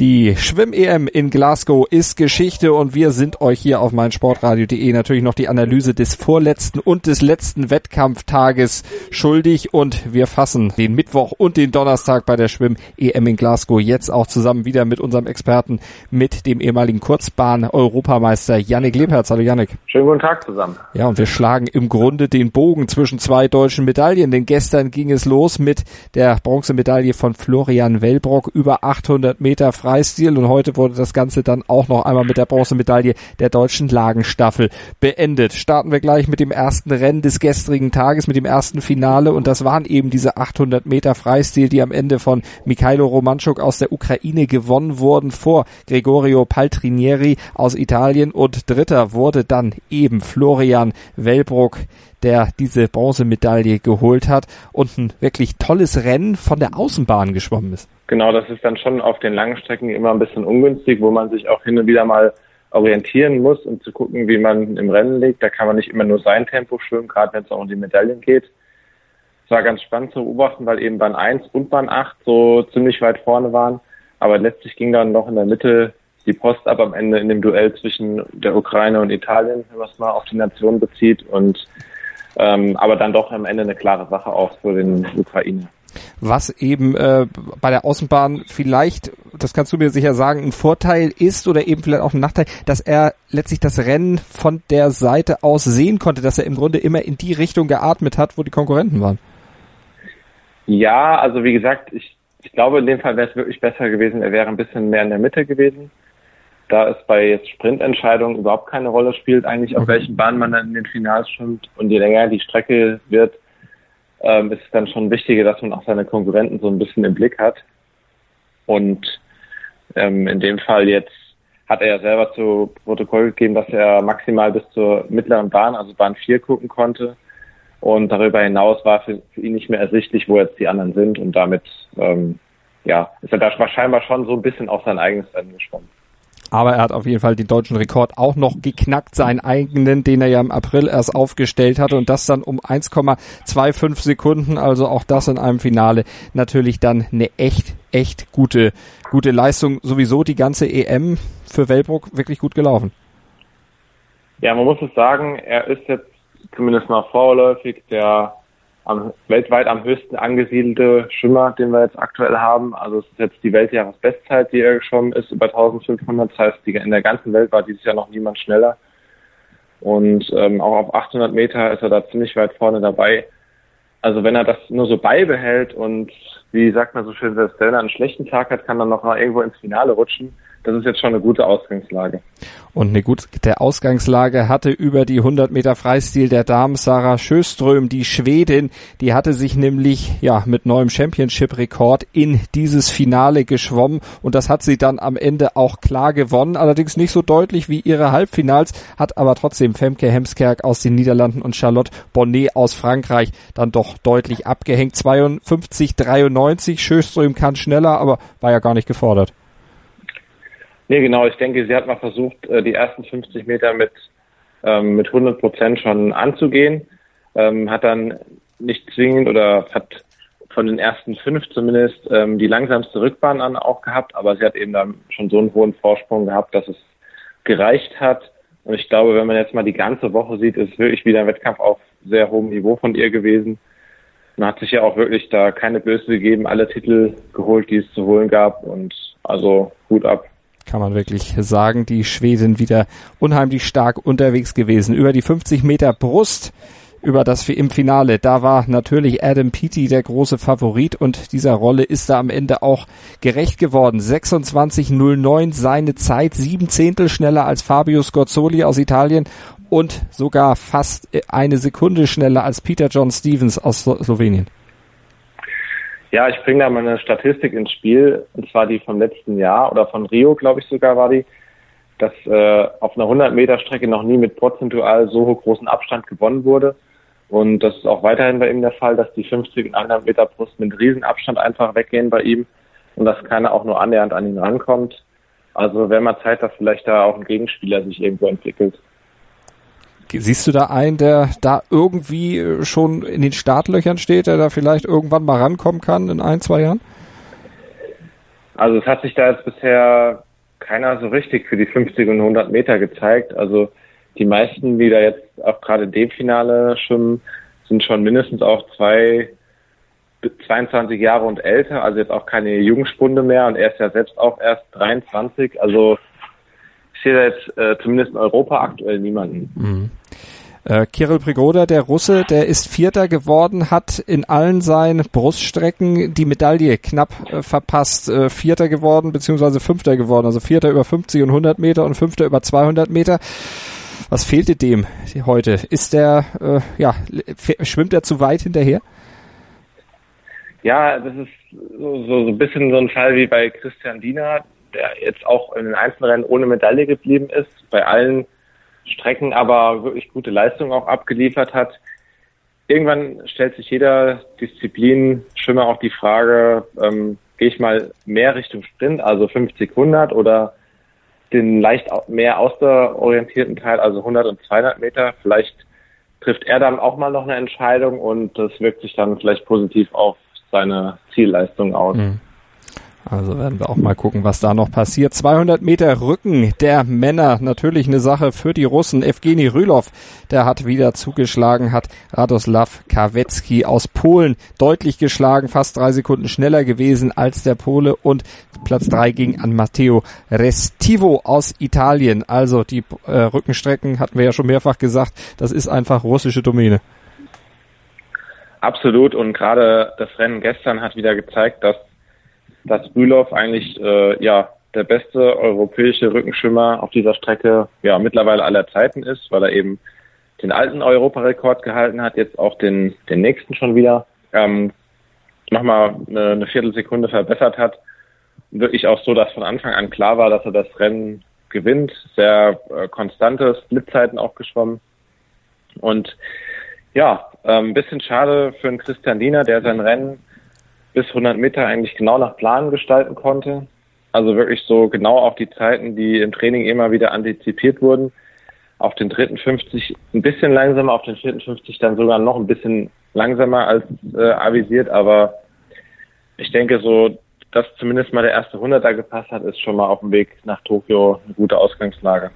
Die Schwimm-EM in Glasgow ist Geschichte und wir sind euch hier auf meinsportradio.de natürlich noch die Analyse des vorletzten und des letzten Wettkampftages schuldig und wir fassen den Mittwoch und den Donnerstag bei der Schwimm-EM in Glasgow jetzt auch zusammen wieder mit unserem Experten, mit dem ehemaligen Kurzbahn-Europameister Yannick Lebherz. Hallo Yannick. Schönen guten Tag zusammen. Ja, und wir schlagen im Grunde den Bogen zwischen zwei deutschen Medaillen, denn gestern ging es los mit der Bronzemedaille von Florian Wellbrock über 800 Meter Freistil und heute wurde das Ganze dann auch noch einmal mit der Bronzemedaille der deutschen Lagenstaffel beendet. Starten wir gleich mit dem ersten Rennen des gestrigen Tages, mit dem ersten Finale und das waren eben diese 800 Meter Freistil, die am Ende von Mikhailo Romanchuk aus der Ukraine gewonnen wurden vor Gregorio Paltrinieri aus Italien und dritter wurde dann eben Florian Wellbrock der diese Bronzemedaille geholt hat und ein wirklich tolles Rennen von der Außenbahn geschwommen ist. Genau, das ist dann schon auf den langen Strecken immer ein bisschen ungünstig, wo man sich auch hin und wieder mal orientieren muss, um zu gucken, wie man im Rennen liegt. Da kann man nicht immer nur sein Tempo schwimmen, gerade wenn es auch um die Medaillen geht. Es war ganz spannend zu beobachten, weil eben Bahn 1 und Bahn 8 so ziemlich weit vorne waren. Aber letztlich ging dann noch in der Mitte die Post ab am Ende in dem Duell zwischen der Ukraine und Italien, wenn man es mal auf die Nation bezieht. Und ähm, aber dann doch am Ende eine klare Sache auch für den Ukraine. Was eben äh, bei der Außenbahn vielleicht, das kannst du mir sicher sagen, ein Vorteil ist oder eben vielleicht auch ein Nachteil, dass er letztlich das Rennen von der Seite aus sehen konnte, dass er im Grunde immer in die Richtung geatmet hat, wo die Konkurrenten waren. Ja, also wie gesagt, ich, ich glaube, in dem Fall wäre es wirklich besser gewesen, er wäre ein bisschen mehr in der Mitte gewesen da es bei jetzt Sprintentscheidungen überhaupt keine Rolle spielt, eigentlich auf welchen Bahn man dann in den Finals schwimmt und je länger die Strecke wird, ähm, ist es dann schon wichtiger, dass man auch seine Konkurrenten so ein bisschen im Blick hat. Und ähm, in dem Fall jetzt hat er ja selber zu Protokoll gegeben, dass er maximal bis zur mittleren Bahn, also Bahn 4, gucken konnte. Und darüber hinaus war für, für ihn nicht mehr ersichtlich, wo jetzt die anderen sind. Und damit ähm, ja, ist er da wahrscheinlich schon so ein bisschen auf sein eigenes Rennen geschwommen. Aber er hat auf jeden Fall den deutschen Rekord auch noch geknackt, seinen eigenen, den er ja im April erst aufgestellt hatte und das dann um 1,25 Sekunden. Also auch das in einem Finale natürlich dann eine echt, echt gute, gute Leistung. Sowieso die ganze EM für Wellbrook wirklich gut gelaufen. Ja, man muss es sagen, er ist jetzt zumindest mal vorläufig der am, weltweit am höchsten angesiedelte Schwimmer, den wir jetzt aktuell haben. Also es ist jetzt die Weltjahresbestzeit, die er geschwommen ist, über 1500. Das heißt, in der ganzen Welt war dieses Jahr noch niemand schneller. Und ähm, auch auf 800 Meter ist er da ziemlich weit vorne dabei. Also wenn er das nur so beibehält und wie sagt man so schön, wenn er einen schlechten Tag hat, kann er noch mal irgendwo ins Finale rutschen das ist jetzt schon eine gute Ausgangslage. Und eine gute Ausgangslage hatte über die 100 Meter Freistil der Damen Sarah Schöström, die Schwedin, die hatte sich nämlich ja mit neuem Championship-Rekord in dieses Finale geschwommen und das hat sie dann am Ende auch klar gewonnen, allerdings nicht so deutlich wie ihre Halbfinals, hat aber trotzdem Femke Hemskerk aus den Niederlanden und Charlotte Bonnet aus Frankreich dann doch deutlich abgehängt. 52, 93, Schöström kann schneller, aber war ja gar nicht gefordert. Nee, genau. Ich denke, sie hat mal versucht, äh, die ersten 50 Meter mit, ähm, mit 100 Prozent schon anzugehen. Ähm, hat dann nicht zwingend oder hat von den ersten fünf zumindest ähm, die langsamste Rückbahn an auch gehabt, aber sie hat eben dann schon so einen hohen Vorsprung gehabt, dass es gereicht hat. Und ich glaube, wenn man jetzt mal die ganze Woche sieht, ist wirklich wieder ein Wettkampf auf sehr hohem Niveau von ihr gewesen. Man hat sich ja auch wirklich da keine Böse gegeben, alle Titel geholt, die es zu holen gab und also gut ab kann man wirklich sagen. Die Schweden wieder unheimlich stark unterwegs gewesen. Über die 50 Meter Brust über das im Finale. Da war natürlich Adam Peaty der große Favorit und dieser Rolle ist er am Ende auch gerecht geworden. 26.09 seine Zeit, sieben Zehntel schneller als Fabio Scorzoli aus Italien und sogar fast eine Sekunde schneller als Peter John Stevens aus Slowenien. Ja, ich bringe da mal eine Statistik ins Spiel, und zwar die vom letzten Jahr oder von Rio, glaube ich sogar war die, dass äh, auf einer 100 Meter Strecke noch nie mit prozentual so großen Abstand gewonnen wurde. Und das ist auch weiterhin bei ihm der Fall, dass die 50 und 100 Meter Brust mit Riesenabstand einfach weggehen bei ihm und dass keiner auch nur annähernd an ihn rankommt. Also wäre mal Zeit, dass vielleicht da auch ein Gegenspieler sich irgendwo entwickelt. Siehst du da einen, der da irgendwie äh, schon in den Startlöchern steht, der da vielleicht irgendwann mal rankommen kann in ein, zwei Jahren? Also es hat sich da jetzt bisher keiner so richtig für die 50 und 100 Meter gezeigt. Also die meisten, die da jetzt auch gerade dem Finale schwimmen, sind schon mindestens auch zwei, 22 Jahre und älter, also jetzt auch keine Jungspunde mehr und er ist ja selbst auch erst 23. Also da jetzt äh, zumindest in Europa aktuell niemanden. Mhm. Äh, Kirill Prigoda, der Russe, der ist Vierter geworden, hat in allen seinen Bruststrecken die Medaille knapp äh, verpasst. Äh, Vierter geworden, beziehungsweise Fünfter geworden. Also Vierter über 50 und 100 Meter und Fünfter über 200 Meter. Was fehlte dem heute? Ist der, äh, ja, schwimmt er zu weit hinterher? Ja, das ist so, so, so ein bisschen so ein Fall wie bei Christian Diener, der jetzt auch in den Einzelrennen ohne Medaille geblieben ist. Bei allen Strecken aber wirklich gute Leistung auch abgeliefert hat. Irgendwann stellt sich jeder Disziplin Schwimmer auch die Frage, ähm, gehe ich mal mehr Richtung Sprint, also 50, 100 oder den leicht mehr ausdauerorientierten Teil, also 100 und 200 Meter. Vielleicht trifft er dann auch mal noch eine Entscheidung und das wirkt sich dann vielleicht positiv auf seine Zielleistung aus. Mhm. Also werden wir auch mal gucken, was da noch passiert. 200 Meter Rücken der Männer, natürlich eine Sache für die Russen. Evgeny Rylov, der hat wieder zugeschlagen, hat Radoslav Kawecki aus Polen deutlich geschlagen, fast drei Sekunden schneller gewesen als der Pole und Platz drei ging an Matteo Restivo aus Italien. Also die äh, Rückenstrecken hatten wir ja schon mehrfach gesagt, das ist einfach russische Domäne. Absolut und gerade das Rennen gestern hat wieder gezeigt, dass dass Bülow eigentlich äh, ja der beste europäische Rückenschwimmer auf dieser Strecke ja mittlerweile aller Zeiten ist, weil er eben den alten Europarekord gehalten hat, jetzt auch den, den nächsten schon wieder, ähm, nochmal eine, eine Viertelsekunde verbessert hat. Wirklich auch so, dass von Anfang an klar war, dass er das Rennen gewinnt, sehr äh, konstante Splitzeiten auch geschwommen. Und ja, ein ähm, bisschen schade für einen Christian Diener, der sein Rennen bis 100 Meter eigentlich genau nach Plan gestalten konnte. Also wirklich so genau auf die Zeiten, die im Training immer wieder antizipiert wurden. Auf den dritten 50 ein bisschen langsamer, auf den vierten 50 dann sogar noch ein bisschen langsamer als äh, avisiert. Aber ich denke so, dass zumindest mal der erste 100er gepasst hat, ist schon mal auf dem Weg nach Tokio eine gute Ausgangslage.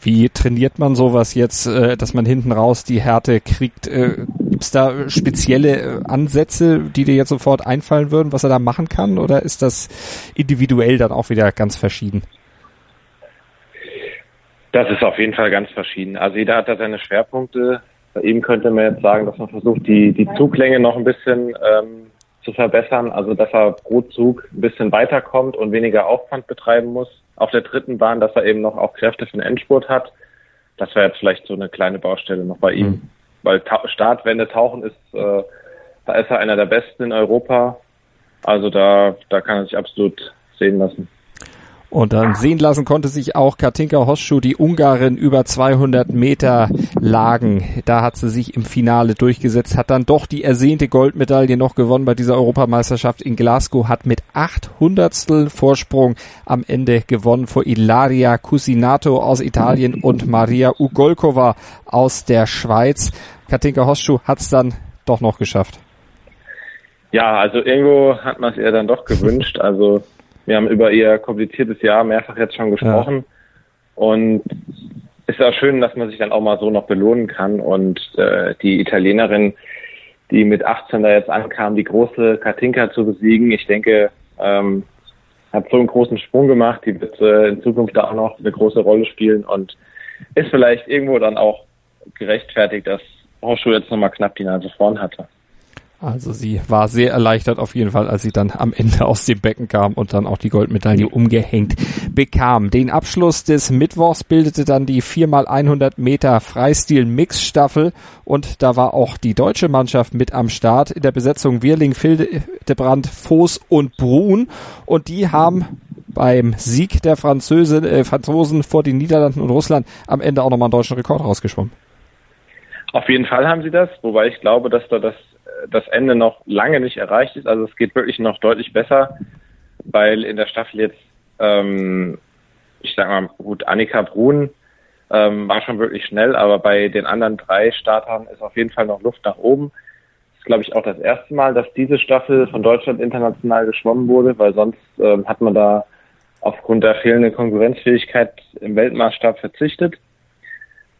Wie trainiert man sowas jetzt, äh, dass man hinten raus die Härte kriegt? Äh, Gibt es da spezielle äh, Ansätze, die dir jetzt sofort einfallen würden, was er da machen kann? Oder ist das individuell dann auch wieder ganz verschieden? Das ist auf jeden Fall ganz verschieden. Also jeder hat da seine Schwerpunkte. Bei ihm könnte man jetzt sagen, dass man versucht, die, die Zuglänge noch ein bisschen ähm, zu verbessern. Also dass er pro Zug ein bisschen weiterkommt und weniger Aufwand betreiben muss auf der dritten Bahn, dass er eben noch auch Kräfte für den Endspurt hat. Das wäre jetzt vielleicht so eine kleine Baustelle noch bei ihm. Mhm. Weil Ta Startwende tauchen ist, äh, da ist er einer der besten in Europa. Also da, da kann er sich absolut sehen lassen. Und dann sehen lassen konnte sich auch Katinka Hosschuh, die Ungarin, über 200 Meter Lagen. Da hat sie sich im Finale durchgesetzt, hat dann doch die ersehnte Goldmedaille noch gewonnen bei dieser Europameisterschaft in Glasgow, hat mit 800 Vorsprung am Ende gewonnen vor Ilaria Cusinato aus Italien und Maria Ugolkova aus der Schweiz. Katinka Hosschuh hat es dann doch noch geschafft. Ja, also irgendwo hat man es ihr dann doch gewünscht. Also wir haben über ihr kompliziertes Jahr mehrfach jetzt schon gesprochen. Ja. Und ist auch schön, dass man sich dann auch mal so noch belohnen kann. Und äh, die Italienerin, die mit 18 da jetzt ankam, die große Katinka zu besiegen, ich denke, ähm, hat so einen großen Sprung gemacht. Die wird äh, in Zukunft da auch noch eine große Rolle spielen und ist vielleicht irgendwo dann auch gerechtfertigt, dass Horschuh jetzt nochmal knapp die Nase vorn hatte. Also sie war sehr erleichtert auf jeden Fall, als sie dann am Ende aus dem Becken kam und dann auch die Goldmedaille umgehängt bekam. Den Abschluss des Mittwochs bildete dann die 4x100 Meter Freistil-Mix-Staffel und da war auch die deutsche Mannschaft mit am Start in der Besetzung Wirling, Fildebrand, Voß und Brun und die haben beim Sieg der Französin, äh, Franzosen vor den Niederlanden und Russland am Ende auch nochmal einen deutschen Rekord rausgeschwommen. Auf jeden Fall haben sie das, wobei ich glaube, dass da das das Ende noch lange nicht erreicht ist. Also es geht wirklich noch deutlich besser, weil in der Staffel jetzt, ähm, ich sag mal, gut, Annika Brun, Ähm, war schon wirklich schnell, aber bei den anderen drei Startern ist auf jeden Fall noch Luft nach oben. Das ist, glaube ich, auch das erste Mal, dass diese Staffel von Deutschland international geschwommen wurde, weil sonst ähm, hat man da aufgrund der fehlenden Konkurrenzfähigkeit im Weltmaßstab verzichtet.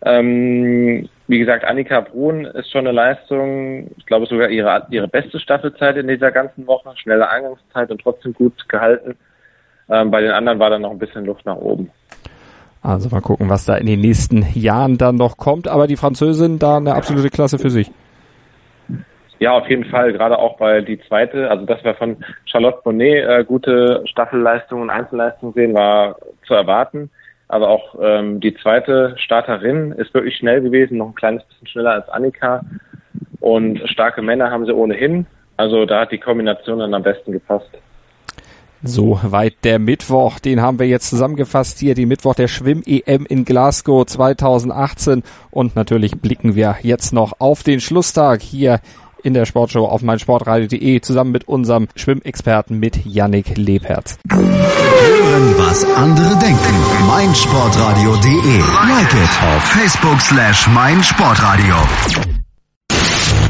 Ähm, wie gesagt, Annika Brun ist schon eine Leistung, ich glaube sogar ihre, ihre beste Staffelzeit in dieser ganzen Woche, schnelle Eingangszeit und trotzdem gut gehalten. Ähm, bei den anderen war dann noch ein bisschen Luft nach oben. Also mal gucken, was da in den nächsten Jahren dann noch kommt. Aber die Französin da eine absolute Klasse für sich. Ja, auf jeden Fall. Gerade auch weil die zweite, also dass wir von Charlotte Bonnet äh, gute Staffelleistungen und Einzelleistungen sehen, war zu erwarten. Aber auch ähm, die zweite Starterin ist wirklich schnell gewesen, noch ein kleines bisschen schneller als Annika. Und starke Männer haben sie ohnehin. Also da hat die Kombination dann am besten gepasst. So weit der Mittwoch, den haben wir jetzt zusammengefasst hier, die Mittwoch der Schwimm-EM in Glasgow 2018 und natürlich blicken wir jetzt noch auf den Schlusstag hier in der Sportshow auf meinsportradio.de zusammen mit unserem Schwimmexperten mit Yannick Lebherz. Hören, was andere denken. meinsportradio.de. Like it auf Facebook slash meinsportradio.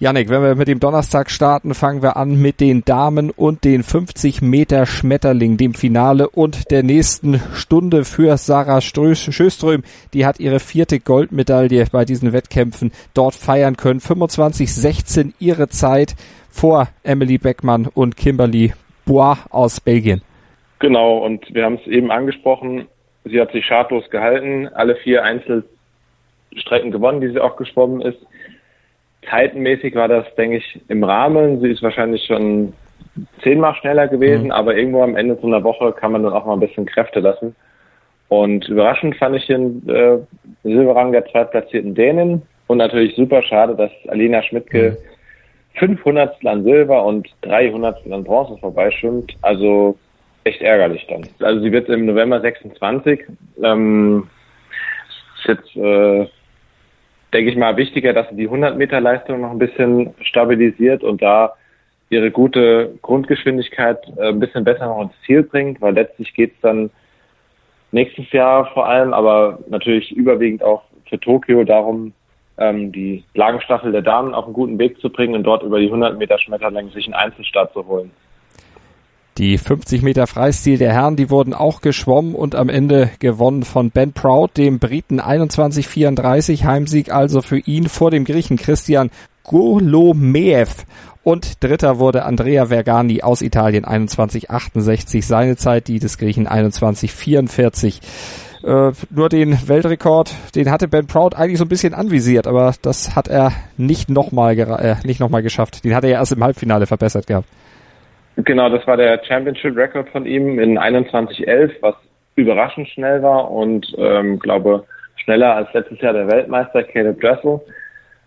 Janik, wenn wir mit dem Donnerstag starten, fangen wir an mit den Damen und den 50 Meter Schmetterling, dem Finale und der nächsten Stunde für Sarah Schöström. Die hat ihre vierte Goldmedaille bei diesen Wettkämpfen dort feiern können. 25-16 ihre Zeit vor Emily Beckmann und Kimberly Bois aus Belgien. Genau, und wir haben es eben angesprochen. Sie hat sich schadlos gehalten, alle vier Einzelstrecken gewonnen, die sie auch geschwommen ist. Zeitenmäßig war das, denke ich, im Rahmen. Sie ist wahrscheinlich schon zehnmal schneller gewesen, mhm. aber irgendwo am Ende so einer Woche kann man dann auch mal ein bisschen Kräfte lassen. Und überraschend fand ich den äh, Silberrang der zweitplatzierten Dänen und natürlich super schade, dass Alina Schmidtke mhm. 500 an Silber und 300 an Bronze vorbeischwimmt. Also echt ärgerlich dann. Also sie wird im November 26. Ähm, ist jetzt äh, denke ich mal, wichtiger, dass sie die 100 Meter Leistung noch ein bisschen stabilisiert und da ihre gute Grundgeschwindigkeit äh, ein bisschen besser noch ins Ziel bringt, weil letztlich geht es dann nächstes Jahr vor allem, aber natürlich überwiegend auch für Tokio darum, ähm, die Lagenstaffel der Damen auf einen guten Weg zu bringen und dort über die 100 Meter Schmetterling sich einen Einzelstart zu holen. Die 50 Meter Freistil der Herren, die wurden auch geschwommen und am Ende gewonnen von Ben Proud, dem Briten 21-34. Heimsieg also für ihn vor dem Griechen Christian Golomeev. Und dritter wurde Andrea Vergani aus Italien 21-68. Seine Zeit, die des Griechen 21-44. Äh, nur den Weltrekord, den hatte Ben Proud eigentlich so ein bisschen anvisiert, aber das hat er nicht nochmal äh, nicht noch geschafft. Den hat er ja erst im Halbfinale verbessert gehabt. Genau, das war der Championship Record von ihm in 21.11, was überraschend schnell war und ähm, glaube schneller als letztes Jahr der Weltmeister Caleb Dressel.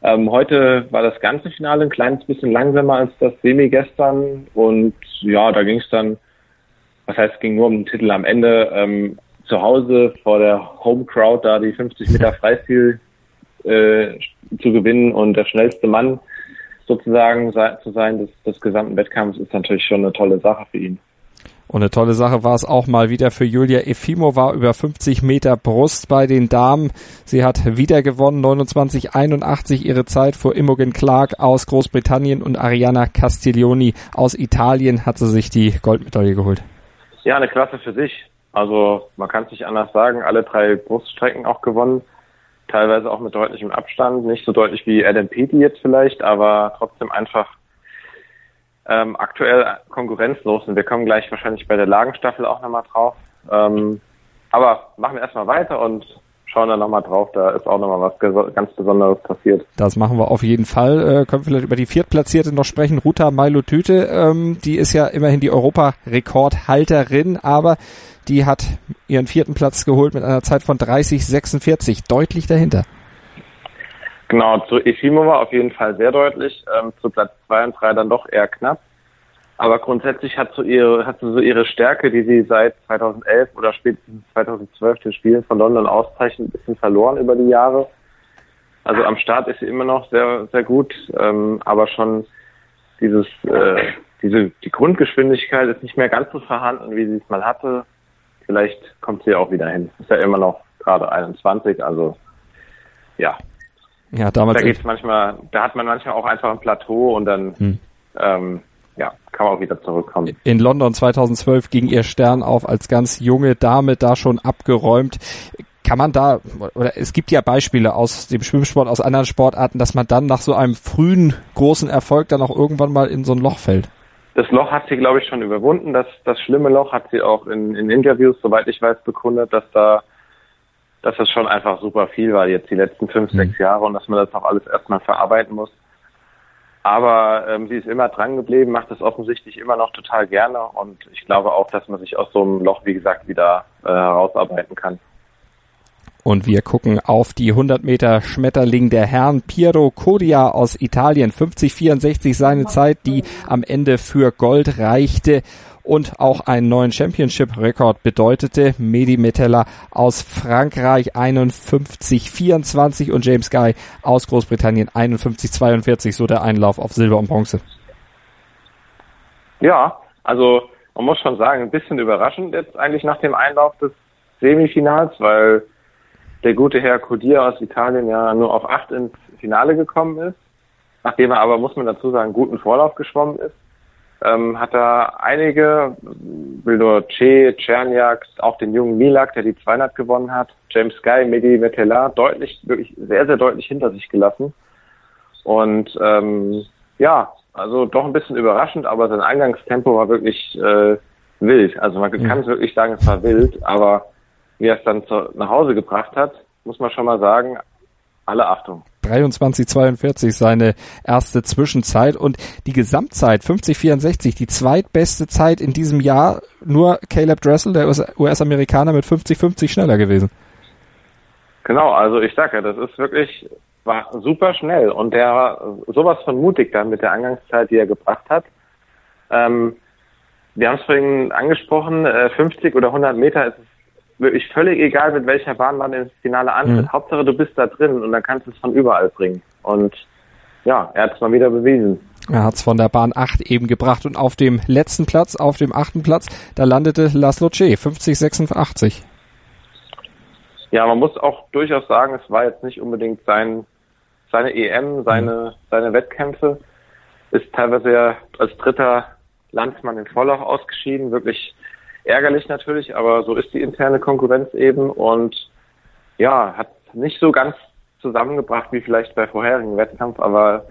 Ähm, heute war das ganze Finale ein kleines bisschen langsamer als das Semi gestern und ja, da ging es dann, was heißt, es ging nur um den Titel am Ende ähm, zu Hause vor der Home Crowd da die 50 Meter Freistil äh, zu gewinnen und der schnellste Mann sozusagen zu sein des, des gesamten Wettkampfs ist natürlich schon eine tolle Sache für ihn. Und eine tolle Sache war es auch mal wieder für Julia Efimova über 50 Meter Brust bei den Damen. Sie hat wieder gewonnen, 29,81 ihre Zeit vor Imogen Clark aus Großbritannien und Ariana Castiglioni aus Italien hat sie sich die Goldmedaille geholt. Ja, eine Klasse für sich. Also man kann es nicht anders sagen. Alle drei Bruststrecken auch gewonnen teilweise auch mit deutlichem Abstand, nicht so deutlich wie Adam Peaty jetzt vielleicht, aber trotzdem einfach ähm, aktuell konkurrenzlos und wir kommen gleich wahrscheinlich bei der Lagenstaffel auch nochmal drauf. Ähm, aber machen wir erstmal weiter und schauen dann nochmal drauf, da ist auch nochmal was ganz Besonderes passiert. Das machen wir auf jeden Fall. Äh, können vielleicht über die Viertplatzierte noch sprechen. Ruta Mailotüte, ähm, die ist ja immerhin die Europarekordhalterin, aber die hat ihren vierten Platz geholt mit einer Zeit von 30,46, deutlich dahinter. Genau, zu Efimova auf jeden Fall sehr deutlich, ähm, zu Platz zwei und drei dann doch eher knapp. Aber grundsätzlich hat, so ihre, hat sie so ihre Stärke, die sie seit 2011 oder spätestens 2012 den Spielen von London auszeichnet, ein bisschen verloren über die Jahre. Also am Start ist sie immer noch sehr, sehr gut, ähm, aber schon dieses, äh, diese, die Grundgeschwindigkeit ist nicht mehr ganz so vorhanden, wie sie es mal hatte. Vielleicht kommt sie auch wieder hin. Ist ja immer noch gerade 21, also ja. Ja, damals. Da geht's manchmal, da hat man manchmal auch einfach ein Plateau und dann hm. ähm, ja, kann man auch wieder zurückkommen. In London 2012 ging ihr Stern auf als ganz junge Dame da schon abgeräumt. Kann man da, oder es gibt ja Beispiele aus dem Schwimmsport, aus anderen Sportarten, dass man dann nach so einem frühen großen Erfolg dann auch irgendwann mal in so ein Loch fällt. Das Loch hat sie, glaube ich, schon überwunden. Das, das schlimme Loch hat sie auch in, in Interviews, soweit ich weiß, bekundet, dass da, dass das schon einfach super viel war jetzt die letzten fünf, mhm. sechs Jahre und dass man das auch alles erstmal verarbeiten muss. Aber ähm, sie ist immer dran geblieben, macht es offensichtlich immer noch total gerne und ich glaube auch, dass man sich aus so einem Loch, wie gesagt, wieder äh, herausarbeiten kann. Und wir gucken auf die 100 Meter Schmetterling der Herren. Piero Codia aus Italien, 50-64 seine Zeit, die am Ende für Gold reichte und auch einen neuen Championship-Rekord bedeutete. Medi Metella aus Frankreich 51-24 und James Guy aus Großbritannien 51-42, so der Einlauf auf Silber und Bronze. Ja, also man muss schon sagen, ein bisschen überraschend jetzt eigentlich nach dem Einlauf des Semifinals, weil der gute Herr Codir aus Italien ja nur auf acht ins Finale gekommen ist, nachdem er aber, muss man dazu sagen, guten Vorlauf geschwommen ist ähm, hat er einige, will nur Che, Czerniak, auch den jungen Milak, der die 200 gewonnen hat, James Guy, Medi Metella, deutlich, wirklich sehr, sehr deutlich hinter sich gelassen. Und ähm, ja, also doch ein bisschen überraschend, aber sein Eingangstempo war wirklich äh, wild. Also man mhm. kann es wirklich sagen, es war wild, aber wie er es dann zu, nach Hause gebracht hat, muss man schon mal sagen, alle Achtung. 23,42 seine erste Zwischenzeit und die Gesamtzeit 50,64, die zweitbeste Zeit in diesem Jahr. Nur Caleb Dressel, der US-Amerikaner, mit 50,50 schneller gewesen. Genau, also ich sage ja, das ist wirklich war super schnell und der sowas von mutig dann mit der Angangszeit, die er gebracht hat. Ähm, wir haben es vorhin angesprochen, äh, 50 oder 100 Meter ist es wirklich völlig egal, mit welcher Bahn man ins Finale antritt. Mhm. Hauptsache, du bist da drin und dann kannst du es von überall bringen. Und ja, er hat es mal wieder bewiesen. Er hat es von der Bahn 8 eben gebracht und auf dem letzten Platz, auf dem achten Platz, da landete Laszlo Che, 50-86. Ja, man muss auch durchaus sagen, es war jetzt nicht unbedingt sein, seine EM, seine, mhm. seine Wettkämpfe. Ist teilweise ja als dritter Landsmann in Vorlauf ausgeschieden, wirklich ärgerlich natürlich, aber so ist die interne Konkurrenz eben und ja, hat nicht so ganz zusammengebracht wie vielleicht bei vorherigen Wettkampf, aber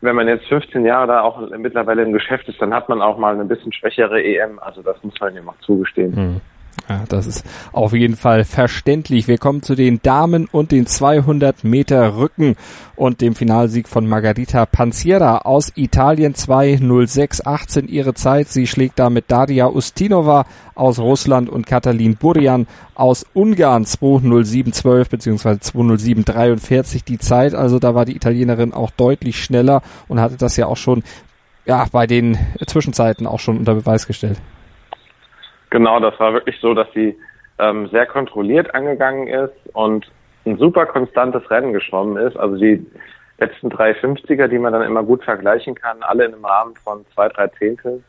wenn man jetzt 15 Jahre da auch mittlerweile im Geschäft ist, dann hat man auch mal eine bisschen schwächere EM, also das muss man ihm auch zugestehen. Hm. Ja, das ist auf jeden Fall verständlich. Wir kommen zu den Damen und den 200 Meter Rücken und dem Finalsieg von Margarita Panziera aus Italien 2.06.18 ihre Zeit. Sie schlägt damit Daria Ustinova aus Russland und Katalin Burjan aus Ungarn 2.07.12 bzw. 2.07.43 die Zeit. Also da war die Italienerin auch deutlich schneller und hatte das ja auch schon ja, bei den Zwischenzeiten auch schon unter Beweis gestellt. Genau, das war wirklich so, dass sie ähm, sehr kontrolliert angegangen ist und ein super konstantes Rennen geschwommen ist. Also die letzten drei 50er, die man dann immer gut vergleichen kann, alle in einem Rahmen von zwei, drei Zehntel.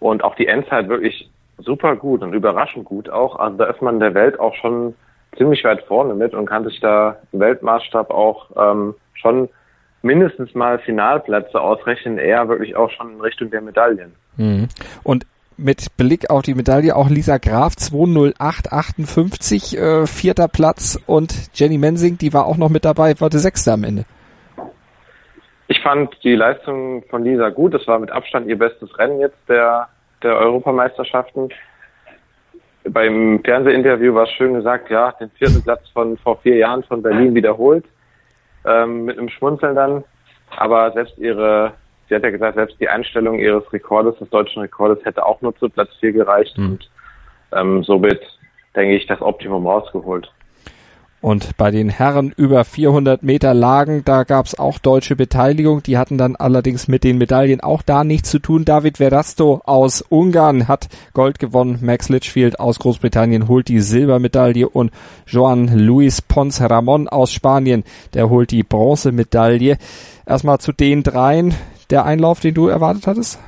Und auch die Endzeit wirklich super gut und überraschend gut auch. Also da ist man der Welt auch schon ziemlich weit vorne mit und kann sich da im Weltmaßstab auch ähm, schon mindestens mal Finalplätze ausrechnen, eher wirklich auch schon in Richtung der Medaillen. Mhm. Und mit Blick auf die Medaille auch Lisa Graf 20858 äh, vierter Platz und Jenny Mensing, die war auch noch mit dabei, war die sechste am Ende. Ich fand die Leistung von Lisa gut. Das war mit Abstand ihr bestes Rennen jetzt der, der Europameisterschaften. Beim Fernsehinterview war es schön gesagt, ja, den vierten Platz von vor vier Jahren von Berlin wiederholt. Ähm, mit einem Schmunzeln dann. Aber selbst ihre sie hat ja gesagt, selbst die Einstellung ihres Rekordes, des deutschen Rekordes, hätte auch nur zu Platz 4 gereicht mhm. und ähm, somit, denke ich, das Optimum rausgeholt. Und bei den Herren über 400 Meter Lagen, da gab es auch deutsche Beteiligung. Die hatten dann allerdings mit den Medaillen auch da nichts zu tun. David Verasto aus Ungarn hat Gold gewonnen. Max Litchfield aus Großbritannien holt die Silbermedaille und Joan Luis Pons Ramon aus Spanien, der holt die Bronzemedaille. Erstmal zu den dreien. Der Einlauf, den du erwartet hattest?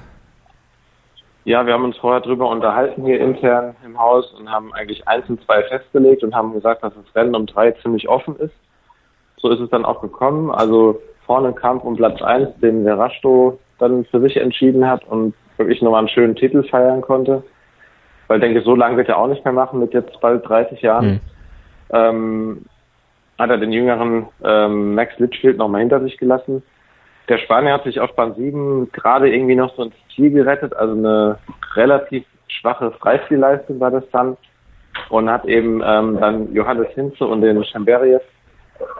Ja, wir haben uns vorher drüber unterhalten hier intern im Haus und haben eigentlich eins und zwei festgelegt und haben gesagt, dass das Rennen um drei ziemlich offen ist. So ist es dann auch gekommen. Also vorne Kampf um Platz eins, den Verasto dann für sich entschieden hat und wirklich nochmal einen schönen Titel feiern konnte. Weil ich denke, so lange wird er auch nicht mehr machen mit jetzt bald 30 Jahren. Mhm. Ähm, hat er den jüngeren ähm, Max Litchfield nochmal hinter sich gelassen. Der Spanier hat sich auf Bahn 7 gerade irgendwie noch so ins Ziel gerettet, also eine relativ schwache Freistilleistung war das dann und hat eben ähm, dann Johannes Hinze und den Chamberiev,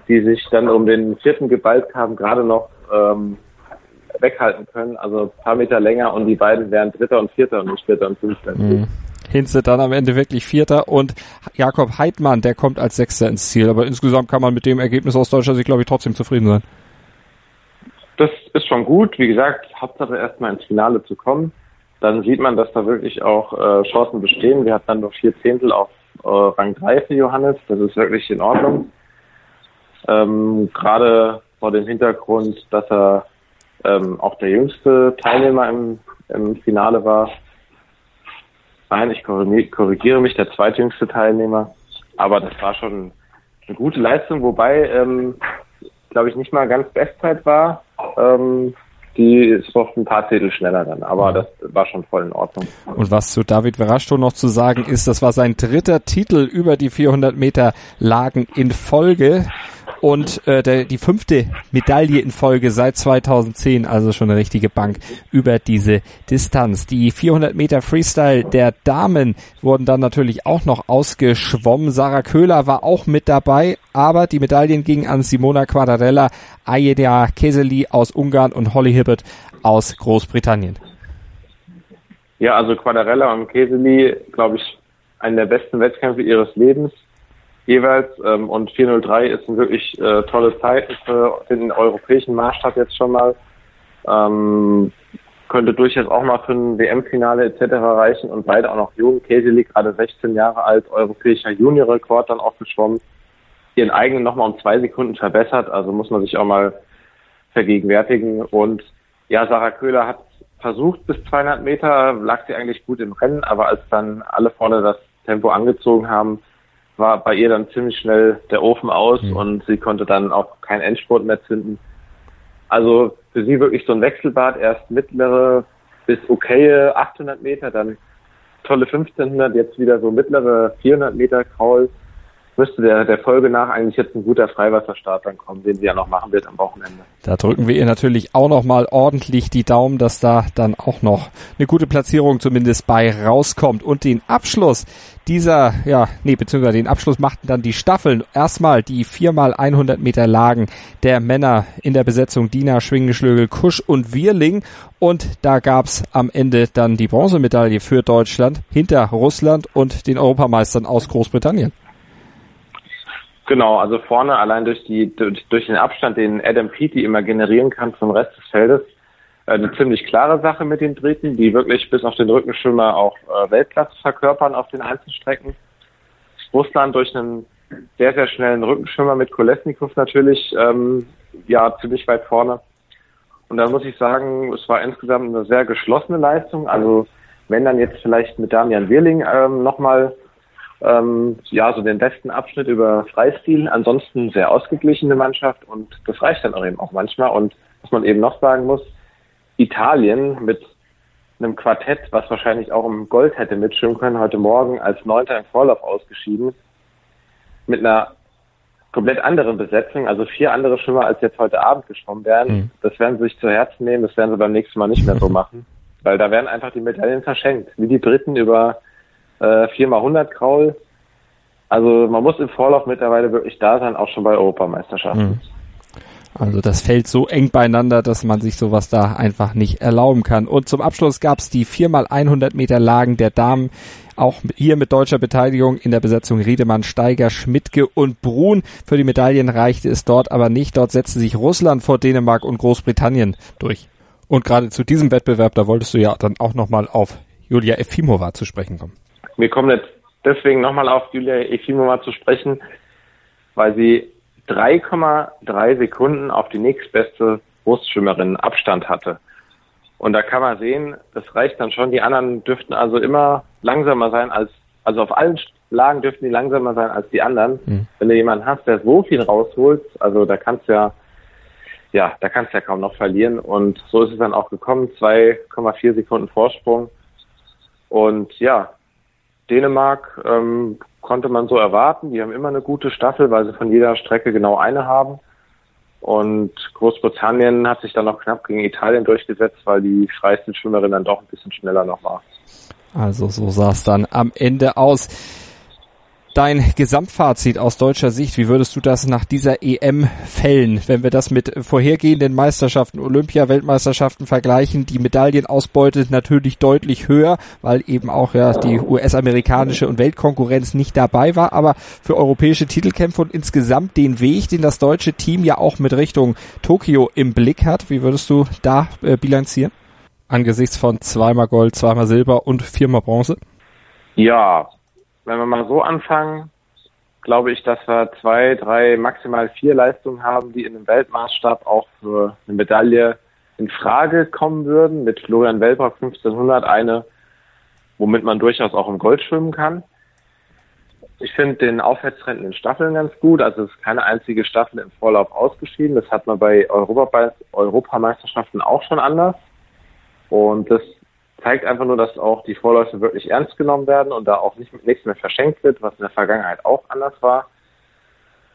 die sich dann um den vierten geballt haben, gerade noch ähm, weghalten können, also ein paar Meter länger und die beiden wären Dritter und Vierter und nicht Vierter und Fünfter. Mhm. Hinze dann am Ende wirklich Vierter und Jakob Heidmann, der kommt als Sechster ins Ziel. Aber insgesamt kann man mit dem Ergebnis aus Deutschland sich, glaube ich, trotzdem zufrieden sein. Das ist schon gut. Wie gesagt, Hauptsache erstmal ins Finale zu kommen. Dann sieht man, dass da wirklich auch äh, Chancen bestehen. Wir hatten dann nur vier Zehntel auf äh, Rang 3 für Johannes. Das ist wirklich in Ordnung. Ähm, Gerade vor dem Hintergrund, dass er ähm, auch der jüngste Teilnehmer im, im Finale war. Nein, ich korrigiere mich, der zweitjüngste Teilnehmer. Aber das war schon eine gute Leistung, wobei, ähm, glaube ich, nicht mal ganz Bestzeit war. Ähm, die ist noch ein paar Titel schneller dann, aber das war schon voll in Ordnung. Und was zu David Verashto noch zu sagen ist, das war sein dritter Titel über die 400 Meter Lagen in Folge und äh, der, die fünfte Medaille in Folge seit 2010, also schon eine richtige Bank über diese Distanz. Die 400 Meter Freestyle der Damen wurden dann natürlich auch noch ausgeschwommen. Sarah Köhler war auch mit dabei, aber die Medaillen gingen an Simona Quadarella, Ayeda Keseli aus Ungarn und Holly Hibbert aus Großbritannien. Ja, also Quadarella und Keseli, glaube ich, einen der besten Wettkämpfe ihres Lebens jeweils. Ähm, und 403 ist ein wirklich äh, tolles Zeiten für den europäischen Maßstab jetzt schon mal. Ähm, könnte durchaus auch mal für ein WM-Finale etc. reichen und beide auch noch jung. Casey gerade 16 Jahre alt, europäischer Junior-Rekord dann auch geschwommen. Ihren eigenen nochmal um zwei Sekunden verbessert, also muss man sich auch mal vergegenwärtigen. Und ja, Sarah Köhler hat versucht, bis 200 Meter lag sie eigentlich gut im Rennen, aber als dann alle vorne das Tempo angezogen haben, war bei ihr dann ziemlich schnell der Ofen aus mhm. und sie konnte dann auch keinen Endspurt mehr zünden. Also für sie wirklich so ein Wechselbad, erst mittlere bis okaye 800 Meter, dann tolle 1500, jetzt wieder so mittlere 400 Meter Kraul müsste der, der Folge nach eigentlich jetzt ein guter Freiwasserstart dann kommen, den sie ja noch machen wird am Wochenende. Da drücken wir ihr natürlich auch noch mal ordentlich die Daumen, dass da dann auch noch eine gute Platzierung zumindest bei rauskommt. Und den Abschluss dieser, ja, nee, beziehungsweise den Abschluss machten dann die Staffeln. Erstmal die viermal 100 Meter Lagen der Männer in der Besetzung Dina, Schwingenschlögel, Kusch und Wirling. Und da gab's am Ende dann die Bronzemedaille für Deutschland hinter Russland und den Europameistern aus Großbritannien. Genau, also vorne allein durch die durch, den Abstand, den Adam Peaty immer generieren kann zum Rest des Feldes, äh, eine ziemlich klare Sache mit den Dritten, die wirklich bis auf den Rückenschwimmer auch äh, Weltklasse verkörpern auf den Einzelstrecken. Russland durch einen sehr, sehr schnellen Rückenschwimmer mit Kolesnikov natürlich ähm, ja ziemlich weit vorne. Und da muss ich sagen, es war insgesamt eine sehr geschlossene Leistung. Also wenn dann jetzt vielleicht mit Damian Wirling ähm, nochmal ähm, ja, so den besten Abschnitt über Freistil. Ansonsten sehr ausgeglichene Mannschaft und das reicht dann auch eben auch manchmal. Und was man eben noch sagen muss, Italien mit einem Quartett, was wahrscheinlich auch im Gold hätte mitschwimmen können, heute Morgen als Neunter im Vorlauf ausgeschieden, mit einer komplett anderen Besetzung, also vier andere Schwimmer als jetzt heute Abend geschwommen wären. Mhm. Das werden sie sich zu Herzen nehmen, das werden sie beim nächsten Mal nicht mehr so machen, weil da werden einfach die Medaillen verschenkt, wie die Briten über äh, 4x100 Kraul. Also man muss im Vorlauf mittlerweile wirklich da sein, auch schon bei Europameisterschaften. Mhm. Also das fällt so eng beieinander, dass man sich sowas da einfach nicht erlauben kann. Und zum Abschluss gab es die 4x100 Meter Lagen der Damen. Auch hier mit deutscher Beteiligung in der Besetzung Riedemann, Steiger, Schmidtke und Brun. Für die Medaillen reichte es dort aber nicht. Dort setzte sich Russland vor Dänemark und Großbritannien durch. Und gerade zu diesem Wettbewerb, da wolltest du ja dann auch nochmal auf Julia Efimova zu sprechen kommen. Wir kommen jetzt deswegen nochmal auf Julia Efimova zu sprechen, weil sie 3,3 Sekunden auf die nächstbeste Brustschwimmerin Abstand hatte. Und da kann man sehen, das reicht dann schon. Die anderen dürften also immer langsamer sein als, also auf allen Lagen dürften die langsamer sein als die anderen. Mhm. Wenn du jemanden hast, der so viel rausholt, also da kannst du ja, ja, da kannst du ja kaum noch verlieren. Und so ist es dann auch gekommen. 2,4 Sekunden Vorsprung. Und ja, Dänemark ähm, konnte man so erwarten. Die haben immer eine gute Staffel, weil sie von jeder Strecke genau eine haben. Und Großbritannien hat sich dann noch knapp gegen Italien durchgesetzt, weil die Freistilschwimmerin dann doch ein bisschen schneller noch war. Also so sah es dann am Ende aus. Dein Gesamtfazit aus deutscher Sicht, wie würdest du das nach dieser EM fällen, wenn wir das mit vorhergehenden Meisterschaften, Olympia, Weltmeisterschaften vergleichen? Die Medaillenausbeute natürlich deutlich höher, weil eben auch ja die US-amerikanische und Weltkonkurrenz nicht dabei war, aber für europäische Titelkämpfe und insgesamt den Weg, den das deutsche Team ja auch mit Richtung Tokio im Blick hat, wie würdest du da äh, bilanzieren? Angesichts von zweimal Gold, zweimal Silber und viermal Bronze? Ja, wenn wir mal so anfangen, glaube ich, dass wir zwei, drei, maximal vier Leistungen haben, die in einem Weltmaßstab auch für eine Medaille in Frage kommen würden. Mit Florian Wellbrock 1500 eine, womit man durchaus auch im Gold schwimmen kann. Ich finde den Aufwärtstrend in Staffeln ganz gut. Also es ist keine einzige Staffel im Vorlauf ausgeschieden. Das hat man bei Europameisterschaften auch schon anders. Und das zeigt einfach nur, dass auch die Vorläufe wirklich ernst genommen werden und da auch nicht, nichts mehr verschenkt wird, was in der Vergangenheit auch anders war.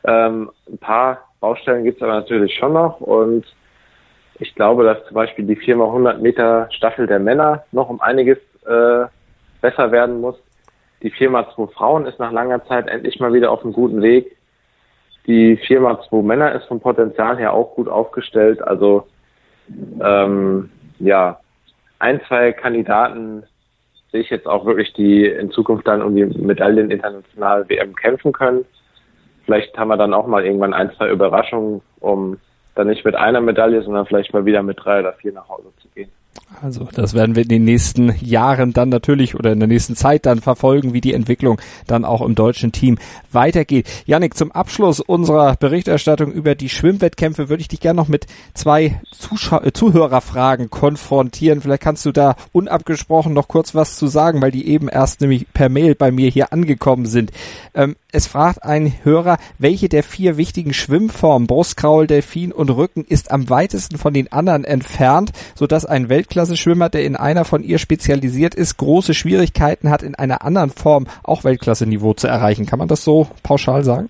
Ähm, ein paar Baustellen gibt es aber natürlich schon noch und ich glaube, dass zum Beispiel die 4x100 Meter Staffel der Männer noch um einiges äh, besser werden muss. Die 4x2 Frauen ist nach langer Zeit endlich mal wieder auf einem guten Weg. Die 4x2 Männer ist vom Potenzial her auch gut aufgestellt. Also ähm, ja, ein, zwei Kandidaten sehe ich jetzt auch wirklich, die in Zukunft dann um die Medaillen international WM kämpfen können. Vielleicht haben wir dann auch mal irgendwann ein, zwei Überraschungen, um dann nicht mit einer Medaille, sondern vielleicht mal wieder mit drei oder vier nach Hause zu gehen. Also das werden wir in den nächsten Jahren dann natürlich oder in der nächsten Zeit dann verfolgen, wie die Entwicklung dann auch im deutschen Team weitergeht. Janik, zum Abschluss unserer Berichterstattung über die Schwimmwettkämpfe würde ich dich gerne noch mit zwei Zuschau äh, Zuhörerfragen konfrontieren. Vielleicht kannst du da unabgesprochen noch kurz was zu sagen, weil die eben erst nämlich per Mail bei mir hier angekommen sind. Ähm, es fragt ein Hörer, welche der vier wichtigen Schwimmformen, Brustkraul, Delfin und Rücken, ist am weitesten von den anderen entfernt, sodass ein Weltklasse-Schwimmer, der in einer von ihr spezialisiert ist, große Schwierigkeiten hat, in einer anderen Form auch Weltklasse-Niveau zu erreichen. Kann man das so pauschal sagen?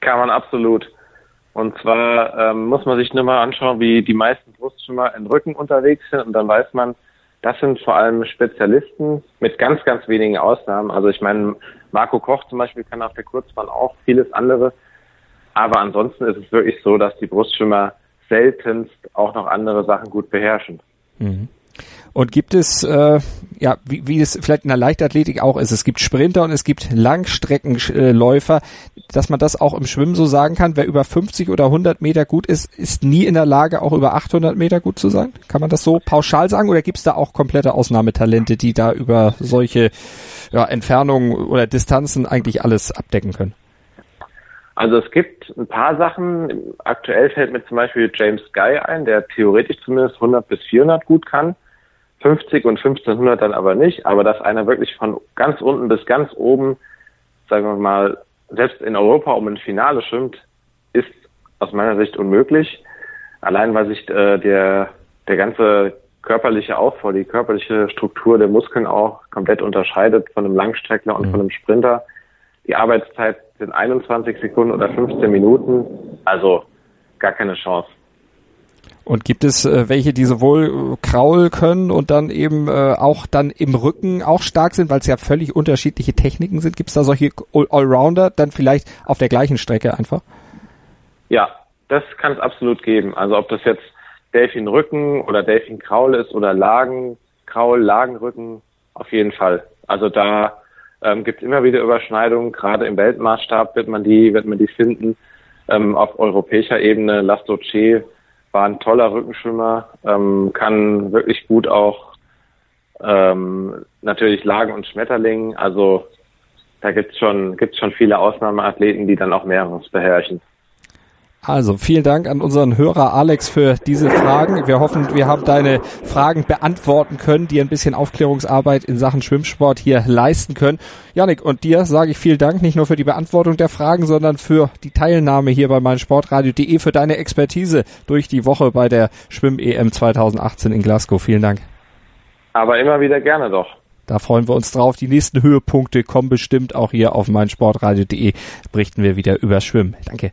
Kann man absolut. Und zwar ähm, muss man sich nur mal anschauen, wie die meisten Brustschwimmer in Rücken unterwegs sind und dann weiß man, das sind vor allem Spezialisten mit ganz, ganz wenigen Ausnahmen. Also ich meine, Marco Koch zum Beispiel kann auf der Kurzbahn auch vieles andere. Aber ansonsten ist es wirklich so, dass die Brustschwimmer seltenst auch noch andere Sachen gut beherrschen. Mhm. Und gibt es, äh, ja, wie, wie es vielleicht in der Leichtathletik auch ist, es gibt Sprinter und es gibt Langstreckenläufer, dass man das auch im Schwimmen so sagen kann, wer über 50 oder 100 Meter gut ist, ist nie in der Lage, auch über 800 Meter gut zu sein? Kann man das so pauschal sagen oder gibt es da auch komplette Ausnahmetalente, die da über solche ja, Entfernungen oder Distanzen eigentlich alles abdecken können? Also es gibt ein paar Sachen. Aktuell fällt mir zum Beispiel James Guy ein, der theoretisch zumindest 100 bis 400 gut kann. 50 und 1500 dann aber nicht. Aber dass einer wirklich von ganz unten bis ganz oben, sagen wir mal, selbst in Europa um ein Finale schwimmt, ist aus meiner Sicht unmöglich. Allein weil sich äh, der, der ganze körperliche Aufbau, die körperliche Struktur der Muskeln auch komplett unterscheidet von einem Langstreckler und mhm. von einem Sprinter. Die Arbeitszeit sind 21 Sekunden oder 15 Minuten, also gar keine Chance. Und gibt es äh, welche, die sowohl Kraul können und dann eben äh, auch dann im Rücken auch stark sind, weil es ja völlig unterschiedliche Techniken sind? Gibt es da solche Allrounder dann vielleicht auf der gleichen Strecke einfach? Ja, das kann es absolut geben. Also ob das jetzt Delfinrücken oder Delfinkraul ist oder Lagenkraul, Lagenrücken, auf jeden Fall. Also da ähm, gibt es immer wieder Überschneidungen. Gerade im Weltmaßstab wird man die, wird man die finden. Ähm, auf europäischer Ebene, Lastoche war ein toller Rückenschwimmer, ähm, kann wirklich gut auch ähm, natürlich Lagen und Schmetterling. Also da gibt's schon, gibt's schon viele Ausnahmeathleten, die dann auch mehreres beherrschen. Also vielen Dank an unseren Hörer Alex für diese Fragen. Wir hoffen, wir haben deine Fragen beantworten können, die ein bisschen Aufklärungsarbeit in Sachen Schwimmsport hier leisten können. Janik, und dir sage ich vielen Dank, nicht nur für die Beantwortung der Fragen, sondern für die Teilnahme hier bei meinsportradio.de, für deine Expertise durch die Woche bei der Schwimm-EM 2018 in Glasgow. Vielen Dank. Aber immer wieder gerne doch. Da freuen wir uns drauf. Die nächsten Höhepunkte kommen bestimmt auch hier auf meinsportradio.de. Berichten wir wieder über Schwimmen. Danke.